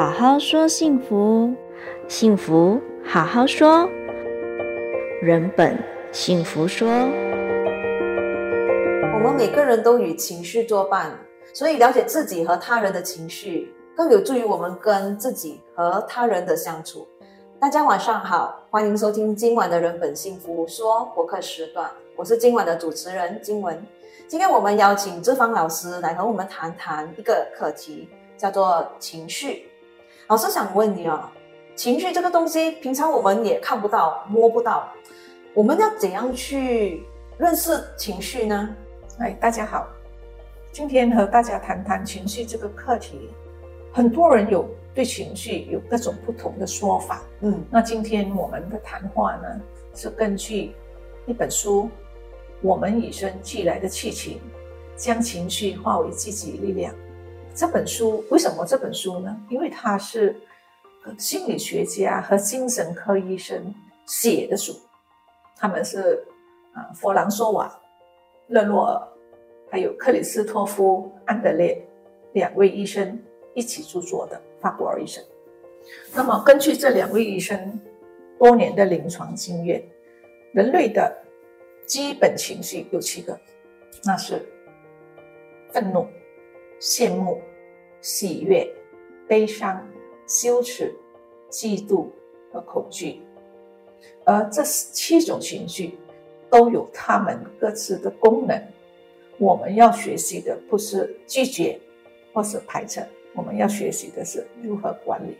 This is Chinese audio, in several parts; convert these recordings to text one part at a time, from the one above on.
好好说幸福，幸福好好说，人本幸福说。我们每个人都与情绪作伴，所以了解自己和他人的情绪，更有助于我们跟自己和他人的相处。大家晚上好，欢迎收听今晚的人本幸福说博客时段，我是今晚的主持人金文。今天我们邀请志芳老师来和我们谈谈一个课题，叫做情绪。老师想问你啊，情绪这个东西，平常我们也看不到、摸不到，我们要怎样去认识情绪呢？哎，大家好，今天和大家谈谈情绪这个课题。很多人有对情绪有各种不同的说法。嗯，那今天我们的谈话呢，是根据一本书。我们与生俱来的气情，将情绪化为积极力量。这本书为什么这本书呢？因为它是心理学家和精神科医生写的书，他们是啊，弗朗索瓦·勒诺尔，还有克里斯托夫·安德烈两位医生一起著作的法国医生。那么，根据这两位医生多年的临床经验，人类的基本情绪有七个，那是愤怒、羡慕、喜悦、悲伤、羞耻、嫉妒和恐惧。而这七种情绪都有它们各自的功能。我们要学习的不是拒绝或是排斥，我们要学习的是如何管理。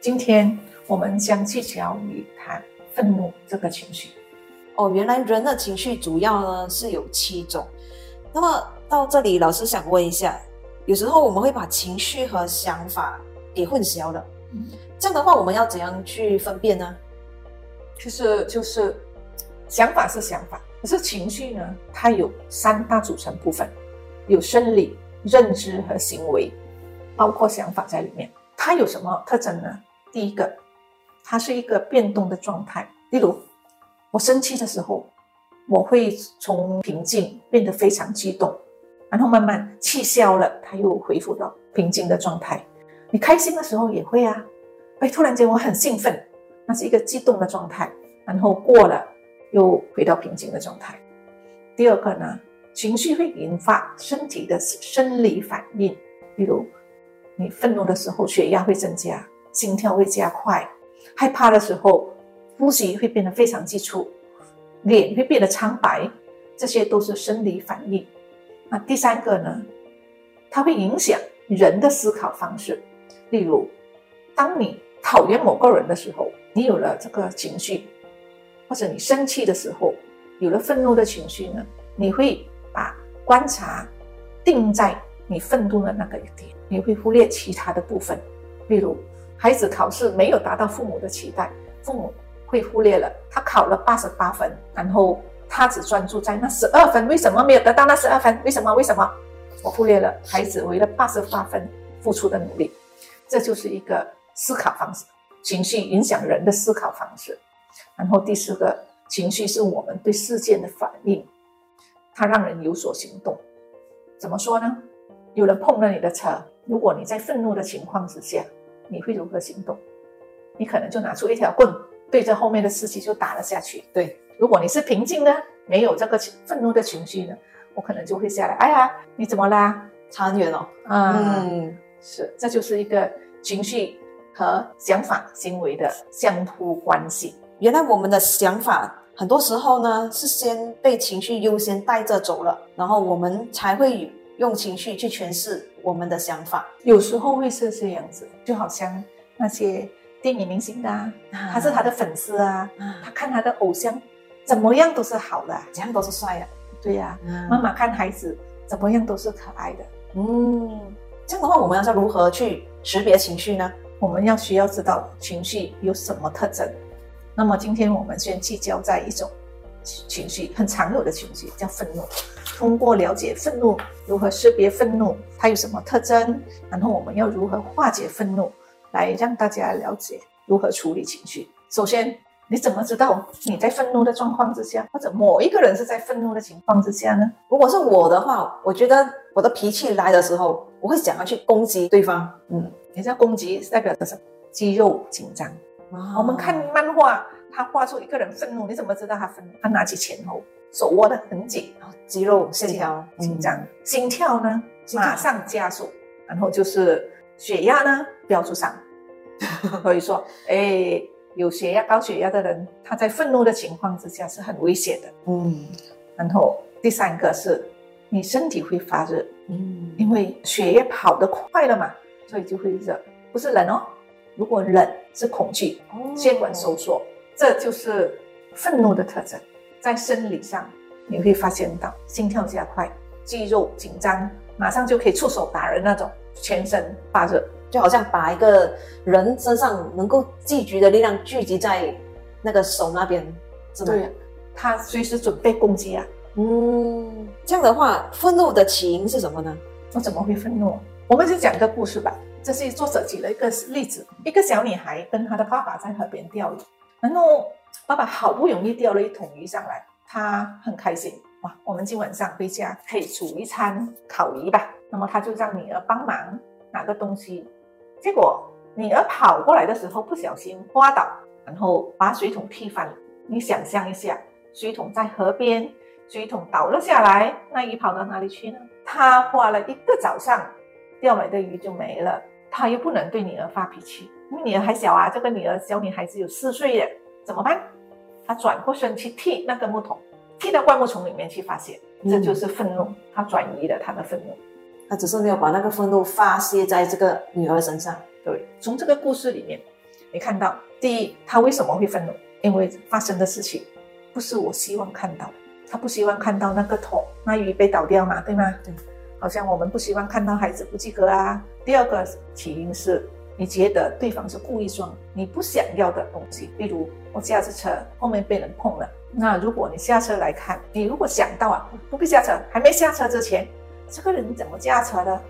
今天我们将聚焦于谈愤怒这个情绪。哦，原来人的情绪主要呢是有七种。那么到这里，老师想问一下，有时候我们会把情绪和想法给混淆了。嗯，这样的话，我们要怎样去分辨呢？就是就是想法是想法，可是情绪呢，它有三大组成部分，有生理、认知和行为，包括想法在里面。它有什么特征呢？第一个，它是一个变动的状态，例如。我生气的时候，我会从平静变得非常激动，然后慢慢气消了，它又恢复到平静的状态。你开心的时候也会啊，哎，突然间我很兴奋，那是一个激动的状态，然后过了又回到平静的状态。第二个呢，情绪会引发身体的生理反应，比如你愤怒的时候，血压会增加，心跳会加快，害怕的时候。呼吸会变得非常急促，脸会变得苍白，这些都是生理反应。那第三个呢？它会影响人的思考方式。例如，当你讨厌某个人的时候，你有了这个情绪；或者你生气的时候，有了愤怒的情绪呢？你会把观察定在你愤怒的那个点，你会忽略其他的部分。例如，孩子考试没有达到父母的期待，父母。会忽略了他考了八十八分，然后他只专注在那十二分，为什么没有得到那十二分？为什么？为什么？我忽略了孩子为了八十八分付出的努力，这就是一个思考方式。情绪影响人的思考方式。然后第四个，情绪是我们对事件的反应，它让人有所行动。怎么说呢？有人碰了你的车，如果你在愤怒的情况之下，你会如何行动？你可能就拿出一条棍。对着后面的司机就打了下去。对，如果你是平静的，没有这个愤怒的情绪呢，我可能就会下来。哎呀，你怎么啦？差远了。嗯，嗯，是，这就是一个情绪和想法行为的相互关系。原来我们的想法很多时候呢，是先被情绪优先带着走了，然后我们才会用情绪去诠释我们的想法。有时候会是这样子，就好像那些。电影明星的、啊，他是他的粉丝啊，啊他看他的偶像怎么样都是好的，怎样都是帅的，对呀、啊。嗯、妈妈看孩子怎么样都是可爱的，嗯，这样的话，我们要如何去识别情绪呢？我们要需要知道情绪有什么特征。那么今天我们先聚焦在一种情绪，很常有的情绪叫愤怒。通过了解愤怒，如何识别愤怒，它有什么特征，然后我们要如何化解愤怒。来让大家了解如何处理情绪。首先，你怎么知道你在愤怒的状况之下，或者某一个人是在愤怒的情况之下呢？如果是我的话，我觉得我的脾气来的时候，我会想要去攻击对方。嗯，你知道攻击代表的是什么？肌肉紧张。哦、我们看漫画，他画出一个人愤怒，你怎么知道他愤怒？他拿起拳头，手握得很紧，肌肉线条紧张，嗯、心跳呢马上加速，然后就是血压呢飙出上。所以说，哎，有血压高血压的人，他在愤怒的情况之下是很危险的。嗯，然后第三个是，你身体会发热，嗯，因为血液跑得快了嘛，所以就会热，不是冷哦。如果冷是恐惧，血管收缩，哦、这就是愤怒的特征。在生理上，你会发现到心跳加快、肌肉紧张，马上就可以出手打人那种，全身发热，就好像把一个人身上能够聚集的力量聚集在那个手那边，是吗？对，他随时准备攻击啊。嗯，这样的话，愤怒的起因是什么呢？我怎么会愤怒？我们就讲一个故事吧。这是作者举了一个例子：一个小女孩跟她的爸爸在河边钓鱼，然后爸爸好不容易钓了一桶鱼上来，她很开心哇！我们今晚上回家可以煮一餐烤鱼吧。那么他就让女儿帮忙拿个东西，结果女儿跑过来的时候不小心滑倒，然后把水桶踢翻了。你想象一下，水桶在河边，水桶倒了下来，那鱼跑到哪里去呢？他花了一个早上。钓来的鱼就没了，他又不能对女儿发脾气，因为女儿还小啊。这个女儿小女孩只有四岁耶，怎么办？他转过身去踢那个木桶，踢到灌木丛里面去发泄，这就是愤怒。他转移了他的愤怒，他只是没有把那个愤怒发泄在这个女儿身上。对，从这个故事里面，你看到第一，他为什么会愤怒？因为发生的事情不是我希望看到的，他不希望看到那个桶那鱼被倒掉嘛，对吗？对。好像我们不希望看到孩子不及格啊。第二个起因是你觉得对方是故意装你不想要的东西，例如我驾着车后面被人碰了，那如果你下车来看，你如果想到啊，不必下车，还没下车之前，这个人怎么驾车的？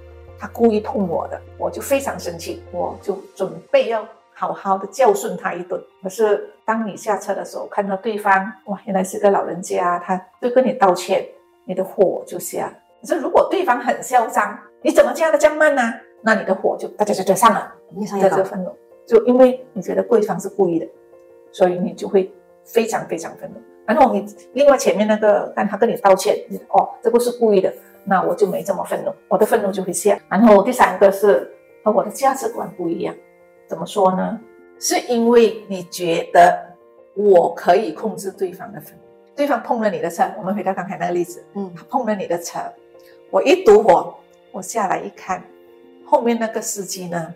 他故意碰我的，我就非常生气，我就准备要好好的教训他一顿。可是当你下车的时候，看到对方，哇，原来是个老人家，他就跟你道歉，你的火就下了。可是，如果对方很嚣张，你怎么驾得这样慢呢？那你的火就哒哒哒哒上了，你在这愤怒，就因为你觉得对方是故意的，所以你就会非常非常愤怒。然后你另外前面那个，但他跟你道歉，你哦，这不是故意的，那我就没这么愤怒，我的愤怒就会下。然后第三个是和我的价值观不一样，怎么说呢？是因为你觉得我可以控制对方的愤怒，对方碰了你的车，我们回到刚才那个例子，嗯，他碰了你的车。我一堵火，我下来一看，后面那个司机呢，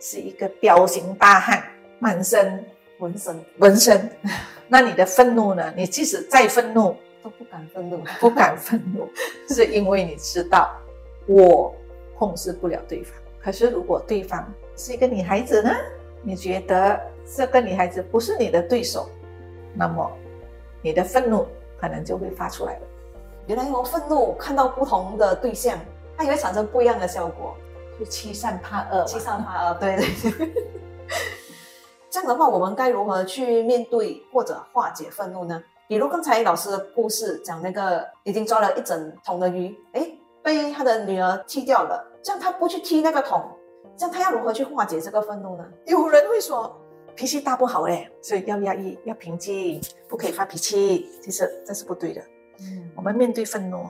是一个彪形大汉，满身纹身，纹身。那你的愤怒呢？你即使再愤怒，都不敢愤怒，不敢愤怒，是因为你知道我控制不了对方。可是如果对方是一个女孩子呢？你觉得这个女孩子不是你的对手，那么你的愤怒可能就会发出来了。原来我愤怒看到不同的对象，它也会产生不一样的效果，就欺善怕恶，欺善怕恶，对对对。这样的话，我们该如何去面对或者化解愤怒呢？比如刚才老师的故事讲那个已经抓了一整桶的鱼，哎，被他的女儿踢掉了，这样他不去踢那个桶，这样他要如何去化解这个愤怒呢？有人会说脾气大不好哎，所以要压抑，要平静，不可以发脾气，其实这是不对的。嗯，我们面对愤怒、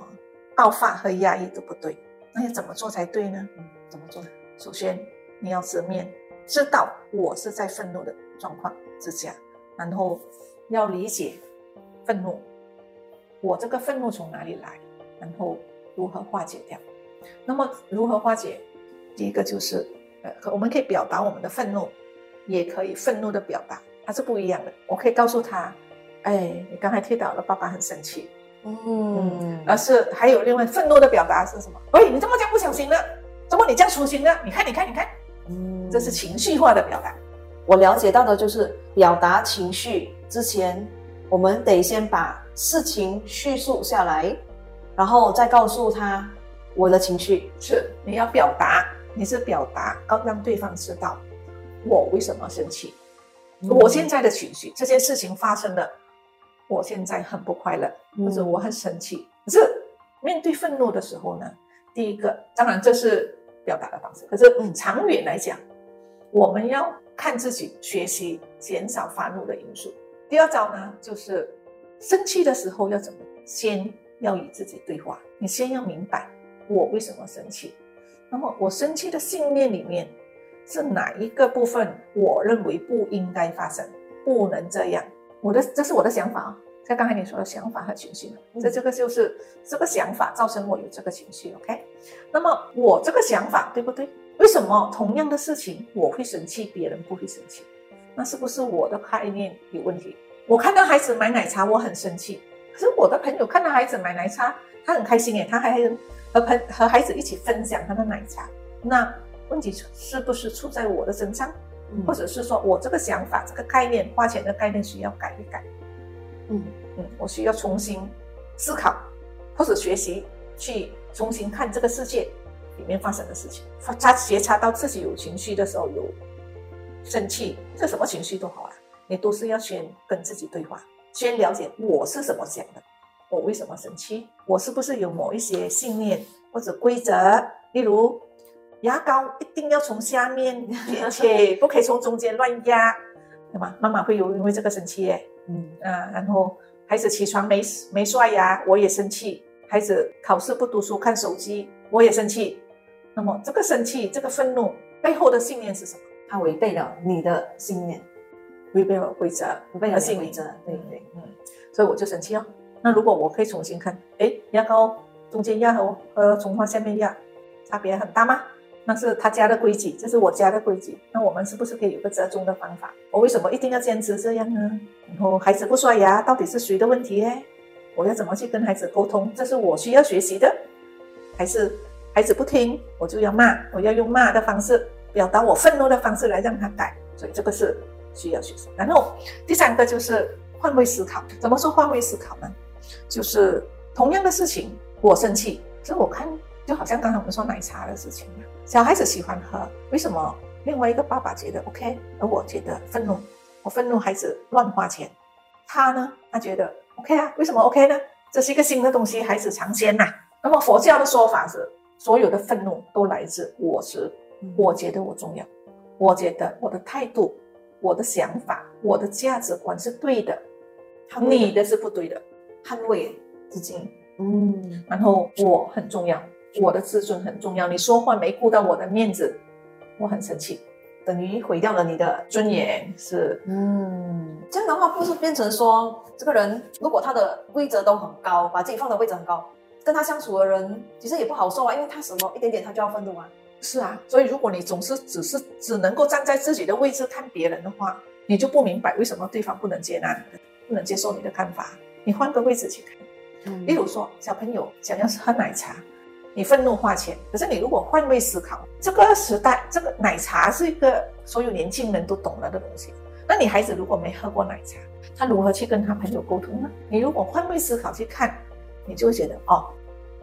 爆发和压抑都不对，那要怎么做才对呢？嗯，怎么做？首先你要直面，知道我是在愤怒的状况之下，然后要理解愤怒，我这个愤怒从哪里来，然后如何化解掉。那么如何化解？第一个就是，呃，我们可以表达我们的愤怒，也可以愤怒的表达，它是不一样的。我可以告诉他，哎，你刚才踢倒了，爸爸很生气。嗯，而是还有另外愤怒的表达是什么？喂，你这么讲不小心的，怎么你这样粗心呢？你看，你看，你看，嗯，这是情绪化的表达。我了解到的就是表达情绪之前，我们得先把事情叙述下来，然后再告诉他我的情绪。是，你要表达，你是表达，要让对方知道我为什么生气，嗯，我现在的情绪，这件事情发生了。我现在很不快乐，或者我很生气。可是面对愤怒的时候呢，第一个当然这是表达的方式，可是长远来讲，我们要看自己学习减少发怒的因素。第二招呢，就是生气的时候要怎么？先要与自己对话，你先要明白我为什么生气。那么我生气的信念里面是哪一个部分？我认为不应该发生，不能这样。我的这是我的想法啊，像刚才你说的想法和情绪，这这个就是这个想法造成我有这个情绪。OK，那么我这个想法对不对？为什么同样的事情我会生气，别人不会生气？那是不是我的概念有问题？我看到孩子买奶茶，我很生气，可是我的朋友看到孩子买奶茶，他很开心耶，他还和朋和孩子一起分享他的奶茶。那问题是不是出在我的身上？或者是说我这个想法、这个概念、花钱的概念需要改一改？嗯嗯，我需要重新思考，或者学习去重新看这个世界里面发生的事情。他觉察到自己有情绪的时候，有生气，这什么情绪都好啊，你都是要先跟自己对话，先了解我是怎么想的，我为什么生气，我是不是有某一些信念或者规则，例如。牙膏一定要从下面 填起，不可以从中间乱压，对吗？妈妈会有因为这个生气耶，嗯啊，然后孩子起床没没刷牙，我也生气；孩子考试不读书看手机，我也生气。那么这个生气、这个愤怒背后的信念是什么？它违背了你的信念，违背了规则，违背了规则。对对，嗯，所以我就生气哦。那如果我可以重新看，哎，牙膏中间压和和从花下面压差别很大吗？那是他家的规矩，这是我家的规矩。那我们是不是可以有个折中的方法？我为什么一定要坚持这样呢？然后孩子不刷牙，到底是谁的问题呢？我要怎么去跟孩子沟通？这是我需要学习的，还是孩子不听，我就要骂？我要用骂的方式表达我愤怒的方式来让他改。所以这个是需要学习。然后第三个就是换位思考。怎么说换位思考呢？就是同样的事情，我生气，所以我看。就好像刚才我们说奶茶的事情嘛，小孩子喜欢喝，为什么另外一个爸爸觉得 OK，而我觉得愤怒？我愤怒孩子乱花钱，他呢，他觉得 OK 啊？为什么 OK 呢？这是一个新的东西，孩子尝鲜呐。那么佛教的说法是，所有的愤怒都来自我执，我觉得我重要，我觉得我的态度、我的想法、我的价值观是对的，你的是不对的，捍卫自己，嗯，然后我很重要。我的自尊很重要，你说话没顾到我的面子，我很生气，等于毁掉了你的尊严。是，嗯，这样的话不是变成说，这个人如果他的位置都很高，把自己放的位置很高，跟他相处的人其实也不好受啊，因为他什么一点点他就要愤怒啊。是啊，所以如果你总是只是只能够站在自己的位置看别人的话，你就不明白为什么对方不能接纳你的，不能接受你的看法。你换个位置去看，嗯，例如说小朋友想要是喝奶茶。你愤怒花钱，可是你如果换位思考，这个时代，这个奶茶是一个所有年轻人都懂了的东西。那你孩子如果没喝过奶茶，他如何去跟他朋友沟通呢？你如果换位思考去看，你就会觉得哦，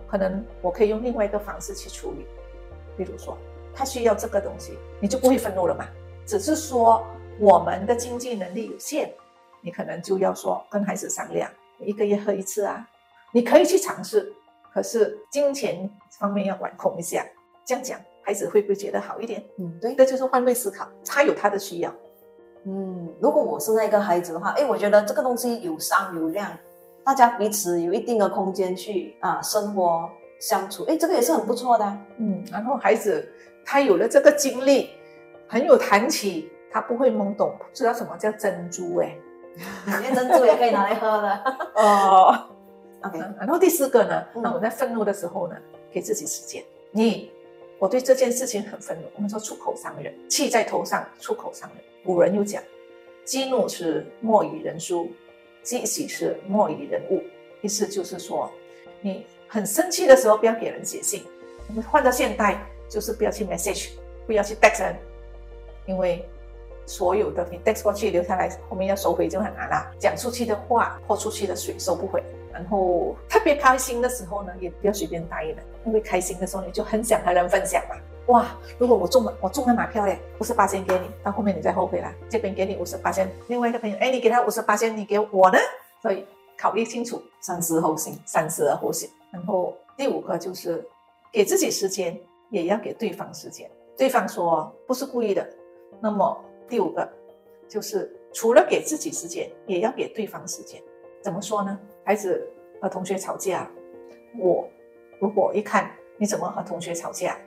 可能我可以用另外一个方式去处理。比如说，他需要这个东西，你就不会愤怒了嘛。只是说我们的经济能力有限，你可能就要说跟孩子商量，你一个月喝一次啊，你可以去尝试。可是金钱方面要管控一下，这样讲孩子会不会觉得好一点？嗯，对，这就是换位思考，他有他的需要。嗯，如果我是那个孩子的话，哎，我觉得这个东西有商有量，大家彼此有一定的空间去啊生活相处，哎，这个也是很不错的啊。嗯，然后孩子他有了这个经历，很有谈起，他不会懵懂，不知道什么叫珍珠哎，里面珍珠也可以拿来喝的 哦。OK，然后第四个呢，那我在愤怒的时候呢，给自己时间。你，我对这件事情很愤怒。我们说出口伤人，气在头上，出口伤人。古人又讲，激怒是莫以人书，激喜是莫以人物。意思就是说，你很生气的时候不要给人写信。我们换到现代，就是不要去 message，不要去 text 人，因为所有的你 text 过去留下来，后面要收回就很难了。讲出去的话，泼出去的水收不回。然后特别开心的时候呢，也不要随便答应人，因为开心的时候你就很想和人分享嘛。哇，如果我中了，我中了马票嘞，五十八千给你，到后面你再后悔啦。这边给你五十八千，另外一个朋友，哎，你给他五十八千，你给我呢？所以考虑清楚，三思后行，三思而后行。然后第五个就是给自己时间，也要给对方时间。对方说不是故意的，那么第五个就是除了给自己时间，也要给对方时间。怎么说呢？孩子和同学吵架，我如果一看你怎么和同学吵架，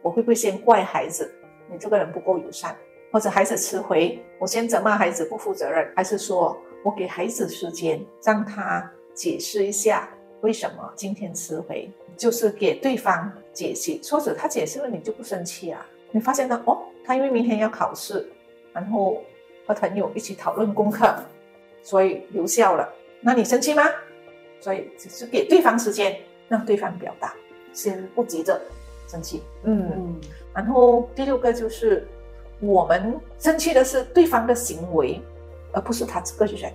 我会不会先怪孩子？你这个人不够友善，或者孩子迟回，我先责骂孩子不负责任，还是说我给孩子时间，让他解释一下为什么今天迟回，就是给对方解释，说者他解释了你就不生气啊？你发现呢？哦，他因为明天要考试，然后和朋友一起讨论功课，所以留校了。那你生气吗？所以只是给对方时间，让对方表达，先不急着生气。嗯嗯。然后第六个就是，我们生气的是对方的行为，而不是他这个人。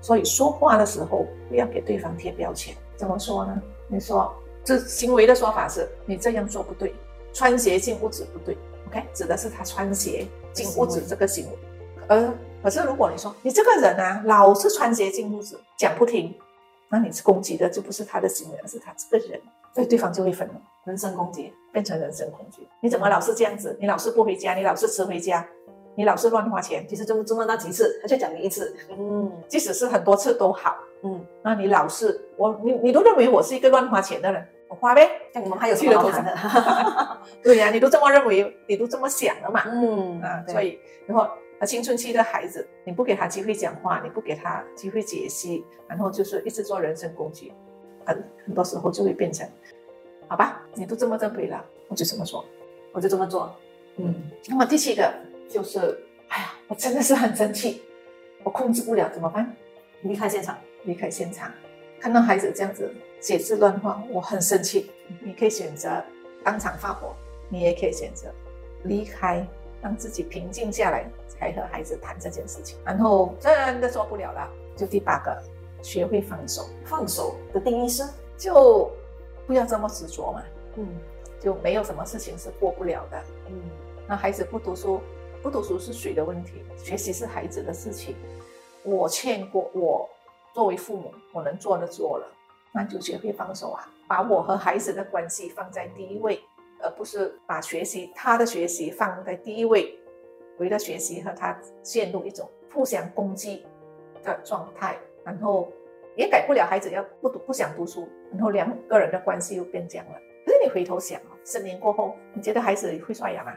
所以说话的时候不要给对方贴标签。怎么说呢？你说这行为的说法是你这样做不对，穿鞋进屋子不对。OK，指的是他穿鞋进屋子这个行为。而可是，如果你说你这个人啊，老是穿鞋进屋子，讲不听，那你是攻击的就不是他的行为，而是他这个人，所以对方就会愤怒，人身攻击，变成人身攻击。你怎么老是这样子？你老是不回家，你老是迟回家，你老是乱花钱，其实这么这么那几次，他就讲你一次，嗯，即使是很多次都好，嗯，那你老是我你你都认为我是一个乱花钱的人，我花呗，那我们还有什么好谈的？对呀、啊，你都这么认为，你都这么想了嘛，嗯啊，所以然后。青春期的孩子，你不给他机会讲话，你不给他机会解析，然后就是一直做人身攻击，很很多时候就会变成，好吧，你都这么认为了，我就这么说，我就这么做。嗯，那么第七个就是，哎呀，我真的是很生气，我控制不了，怎么办？离开现场，离开现场，看到孩子这样子写字乱画，我很生气。你可以选择当场发火，你也可以选择离开。让自己平静下来，才和孩子谈这件事情。然后真的做不了了，就第八个，学会放手。放手的定义是，就不要这么执着嘛。嗯，就没有什么事情是过不了的。嗯，那孩子不读书，不读书是谁的问题？学习是孩子的事情。我劝过，我作为父母，我能做的做了，那就学会放手啊，把我和孩子的关系放在第一位。而不是把学习他的学习放在第一位，为了学习和他陷入一种互相攻击的状态，然后也改不了孩子要不读不想读书，然后两个人的关系又变僵了。可是你回头想啊，十年过后，你觉得孩子会刷牙吗？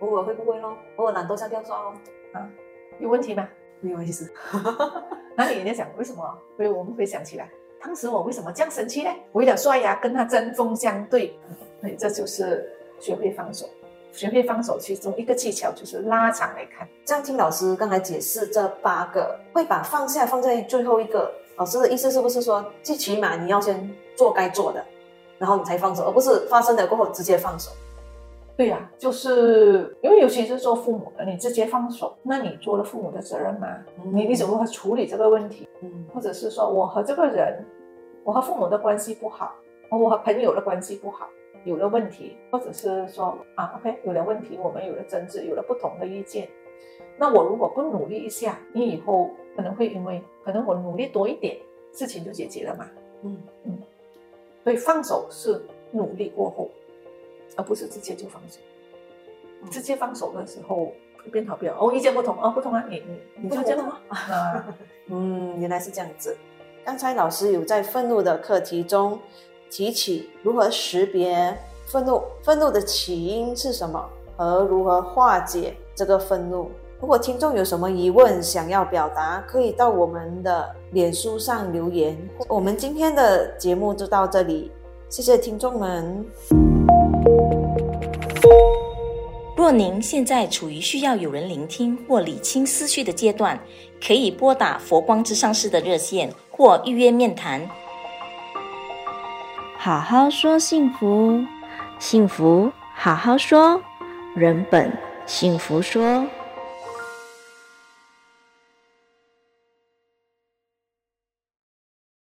偶尔会不会咯？偶尔懒惰下掉刷哦。啊，有问题吗？没有意思。那你在想为什么？所以我们会想起来，当时我为什么这样生气呢？为了刷牙跟他针锋相对。所以这就是学会放手。学会放手，其中一个技巧就是拉长来看。这样听老师刚才解释这八个，会把放下放在最后一个。老师的意思是不是说，最起码你要先做该做的，然后你才放手，而不是发生了过后直接放手？对呀、啊，就是因为尤其是做父母的，你直接放手，那你做了父母的责任吗？嗯、你你怎么会处理这个问题？嗯，或者是说我和这个人，我和父母的关系不好，我和朋友的关系不好。有了问题，或者是说啊，OK，有了问题，我们有了争执，有了不同的意见。那我如果不努力一下，你以后可能会因为可能我努力多一点，事情就解决了嘛。嗯嗯。所以放手是努力过后，而不是直接就放手。嗯、直接放手的时候会变好不了哦，意见不同哦，不同啊，你你你就这样吗？啊，嗯，原来是这样子。刚才老师有在愤怒的课题中。提起如何识别愤怒，愤怒的起因是什么，和如何化解这个愤怒。如果听众有什么疑问想要表达，可以到我们的脸书上留言。我们今天的节目就到这里，谢谢听众们。若您现在处于需要有人聆听或理清思绪的阶段，可以拨打佛光之上师的热线或预约面谈。好好说幸福，幸福好好说，人本幸福说。